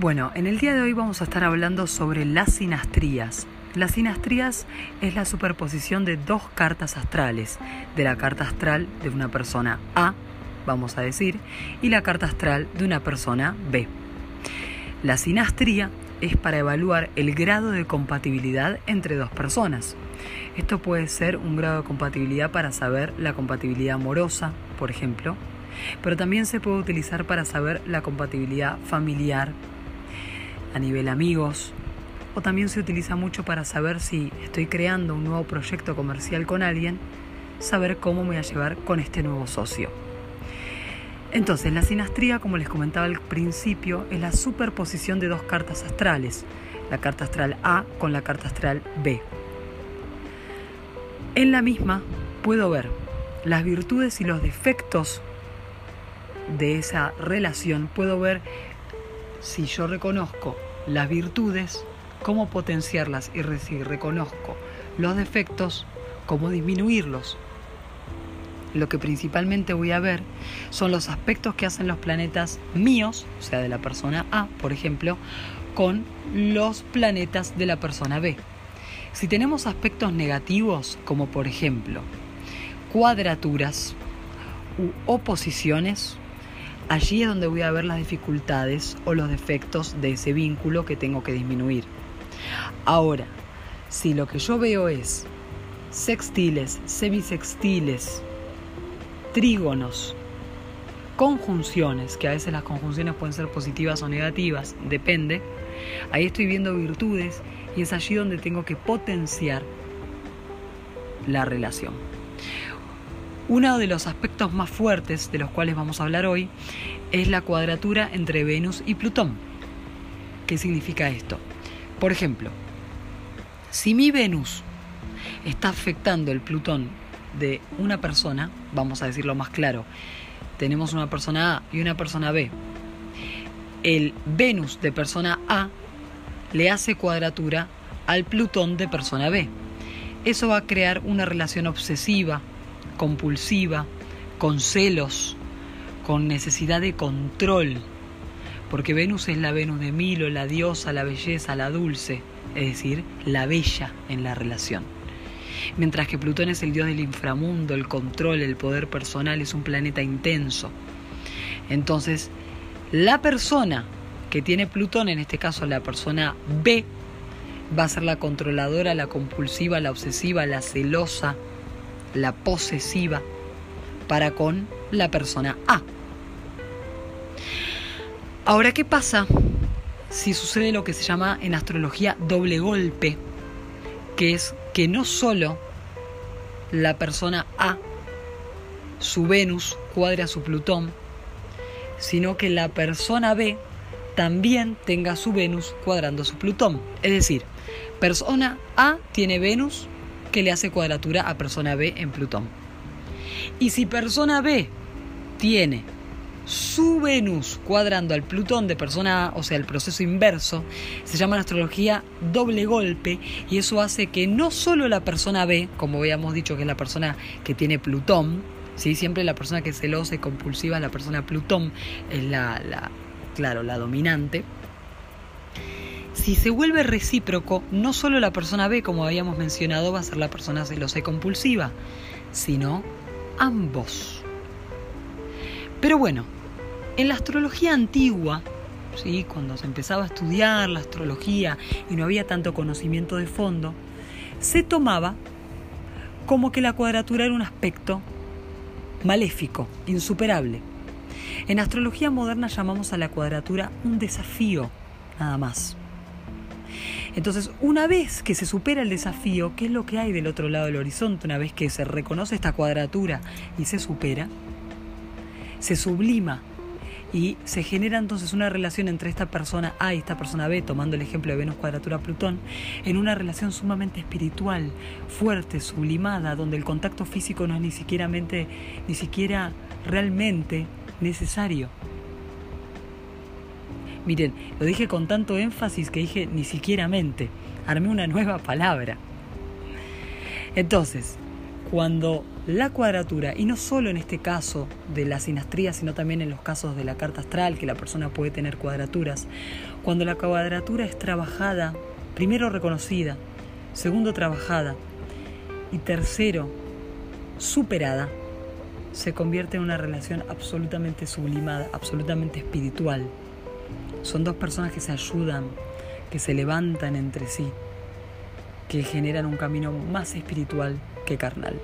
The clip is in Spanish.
Bueno, en el día de hoy vamos a estar hablando sobre las sinastrías. Las sinastrías es la superposición de dos cartas astrales, de la carta astral de una persona A, vamos a decir, y la carta astral de una persona B. La sinastría es para evaluar el grado de compatibilidad entre dos personas. Esto puede ser un grado de compatibilidad para saber la compatibilidad amorosa, por ejemplo, pero también se puede utilizar para saber la compatibilidad familiar a nivel amigos, o también se utiliza mucho para saber si estoy creando un nuevo proyecto comercial con alguien, saber cómo me voy a llevar con este nuevo socio. Entonces, la sinastría, como les comentaba al principio, es la superposición de dos cartas astrales, la carta astral A con la carta astral B. En la misma puedo ver las virtudes y los defectos de esa relación, puedo ver si yo reconozco las virtudes, cómo potenciarlas y reconozco los defectos, cómo disminuirlos. Lo que principalmente voy a ver son los aspectos que hacen los planetas míos, o sea, de la persona A, por ejemplo, con los planetas de la persona B. Si tenemos aspectos negativos, como por ejemplo cuadraturas u oposiciones, allí es donde voy a ver las dificultades o los defectos de ese vínculo que tengo que disminuir. Ahora, si lo que yo veo es sextiles, semisextiles, trígonos, conjunciones, que a veces las conjunciones pueden ser positivas o negativas, depende, ahí estoy viendo virtudes y es allí donde tengo que potenciar la relación. Uno de los aspectos más fuertes de los cuales vamos a hablar hoy es la cuadratura entre Venus y Plutón. ¿Qué significa esto? Por ejemplo, si mi Venus está afectando el Plutón de una persona, vamos a decirlo más claro, tenemos una persona A y una persona B. El Venus de persona A le hace cuadratura al Plutón de persona B. Eso va a crear una relación obsesiva, compulsiva, con celos, con necesidad de control, porque Venus es la Venus de Milo, la diosa, la belleza, la dulce, es decir, la bella en la relación. Mientras que Plutón es el dios del inframundo, el control, el poder personal, es un planeta intenso. Entonces, la persona que tiene Plutón, en este caso la persona B, va a ser la controladora, la compulsiva, la obsesiva, la celosa, la posesiva para con la persona A. Ahora, ¿qué pasa si sucede lo que se llama en astrología doble golpe? Que es que no solo la persona A, su Venus, cuadra su Plutón, sino que la persona B también tenga su Venus cuadrando su Plutón. Es decir, persona A tiene Venus que le hace cuadratura a persona B en Plutón. Y si persona B tiene su Venus cuadrando al Plutón de persona A, o sea, el proceso inverso, se llama en astrología doble golpe y eso hace que no solo la persona B, como habíamos dicho que es la persona que tiene Plutón, ¿sí? siempre la persona que es celosa y compulsiva, la persona Plutón es la, la claro, la dominante, si se vuelve recíproco, no solo la persona B, como habíamos mencionado, va a ser la persona celosa y compulsiva, sino ambos. Pero bueno, en la astrología antigua, ¿sí? cuando se empezaba a estudiar la astrología y no había tanto conocimiento de fondo, se tomaba como que la cuadratura era un aspecto maléfico, insuperable. En astrología moderna llamamos a la cuadratura un desafío, nada más. Entonces, una vez que se supera el desafío, ¿qué es lo que hay del otro lado del horizonte? Una vez que se reconoce esta cuadratura y se supera, se sublima y se genera entonces una relación entre esta persona A y esta persona B, tomando el ejemplo de Venus cuadratura Plutón, en una relación sumamente espiritual, fuerte, sublimada, donde el contacto físico no es ni siquiera, ni siquiera realmente necesario. Miren, lo dije con tanto énfasis que dije ni siquiera mente. Armé una nueva palabra. Entonces, cuando la cuadratura, y no solo en este caso de la sinastría, sino también en los casos de la carta astral, que la persona puede tener cuadraturas, cuando la cuadratura es trabajada, primero reconocida, segundo trabajada y tercero superada, se convierte en una relación absolutamente sublimada, absolutamente espiritual. Son dos personas que se ayudan, que se levantan entre sí, que generan un camino más espiritual que carnal.